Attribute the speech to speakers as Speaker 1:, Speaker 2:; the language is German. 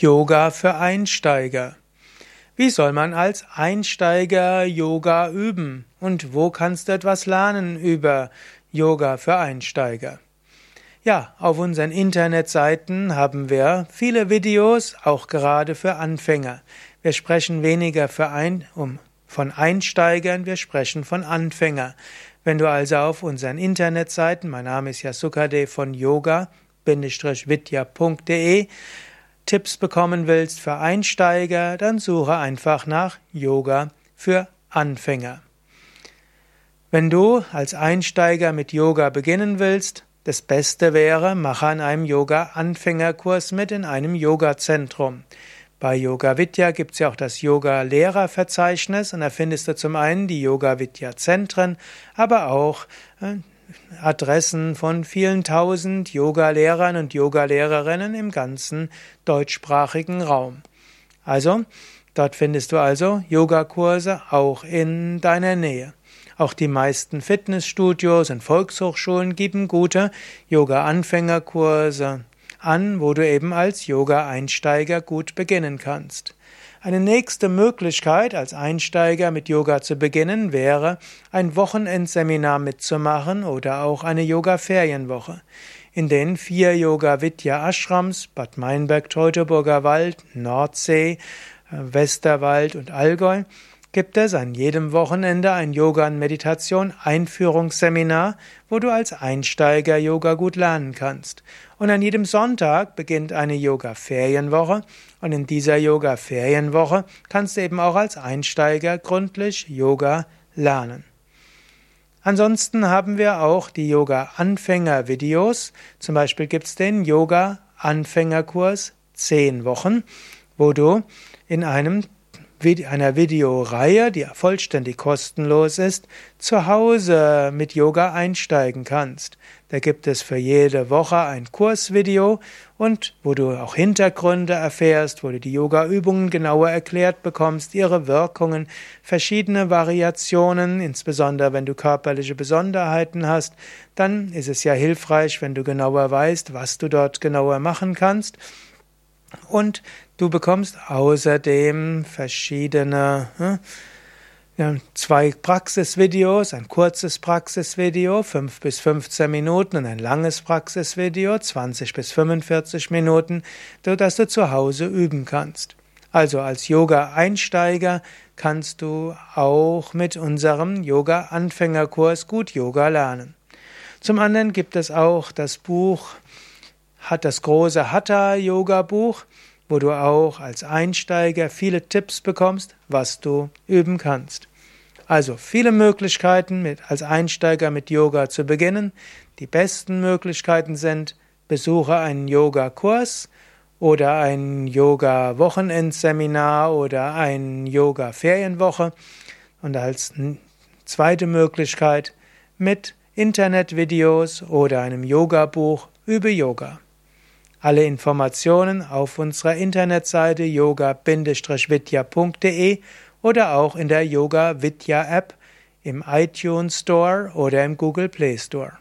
Speaker 1: Yoga für Einsteiger. Wie soll man als Einsteiger Yoga üben? Und wo kannst du etwas lernen über Yoga für Einsteiger? Ja, auf unseren Internetseiten haben wir viele Videos, auch gerade für Anfänger. Wir sprechen weniger für ein, um, von Einsteigern, wir sprechen von Anfänger. Wenn du also auf unseren Internetseiten, mein Name ist Yasukade von yoga-vidya.de, Tipps bekommen willst für Einsteiger, dann suche einfach nach Yoga für Anfänger. Wenn du als Einsteiger mit Yoga beginnen willst, das Beste wäre, mache an einem Yoga-Anfängerkurs mit in einem Yoga-Zentrum. Bei Yoga Vidya gibt es ja auch das Yoga-Lehrerverzeichnis und da findest du zum einen die Yoga Vidya Zentren, aber auch äh, Adressen von vielen tausend Yoga-Lehrern und Yoga-Lehrerinnen im ganzen deutschsprachigen Raum. Also, dort findest du also Yogakurse auch in deiner Nähe. Auch die meisten Fitnessstudios und Volkshochschulen geben gute Yoga-Anfängerkurse an, wo du eben als Yoga-Einsteiger gut beginnen kannst. Eine nächste Möglichkeit, als Einsteiger mit Yoga zu beginnen, wäre, ein Wochenendseminar mitzumachen oder auch eine Yoga-Ferienwoche. In den vier Yoga-Vidya-Ashrams, Bad Meinberg, Teutoburger Wald, Nordsee, äh, Westerwald und Allgäu, gibt es an jedem Wochenende ein Yoga- und Meditation-Einführungsseminar, wo du als Einsteiger Yoga gut lernen kannst. Und an jedem Sonntag beginnt eine Yoga-Ferienwoche und in dieser Yoga-Ferienwoche kannst du eben auch als Einsteiger gründlich Yoga lernen. Ansonsten haben wir auch die Yoga-Anfänger-Videos. Zum Beispiel gibt es den Yoga-Anfängerkurs 10 Wochen, wo du in einem einer Videoreihe, die vollständig kostenlos ist, zu Hause mit Yoga einsteigen kannst. Da gibt es für jede Woche ein Kursvideo und wo du auch Hintergründe erfährst, wo du die Yoga-Übungen genauer erklärt bekommst, ihre Wirkungen, verschiedene Variationen, insbesondere wenn du körperliche Besonderheiten hast, dann ist es ja hilfreich, wenn du genauer weißt, was du dort genauer machen kannst. Und du bekommst außerdem verschiedene hm, ja, zwei Praxisvideos, ein kurzes Praxisvideo, 5 bis 15 Minuten und ein langes Praxisvideo, 20 bis 45 Minuten, sodass du zu Hause üben kannst. Also als Yoga-Einsteiger kannst du auch mit unserem Yoga-Anfängerkurs gut Yoga lernen. Zum anderen gibt es auch das Buch hat das große Hatha-Yoga-Buch, wo du auch als Einsteiger viele Tipps bekommst, was du üben kannst. Also viele Möglichkeiten, mit, als Einsteiger mit Yoga zu beginnen. Die besten Möglichkeiten sind, besuche einen Yoga-Kurs oder ein Yoga-Wochenendseminar oder ein Yoga-Ferienwoche. Und als zweite Möglichkeit mit Internetvideos oder einem Yoga-Buch übe Yoga. Alle Informationen auf unserer Internetseite yoga-vidya.de oder auch in der Yoga Vidya App im iTunes Store oder im Google Play Store.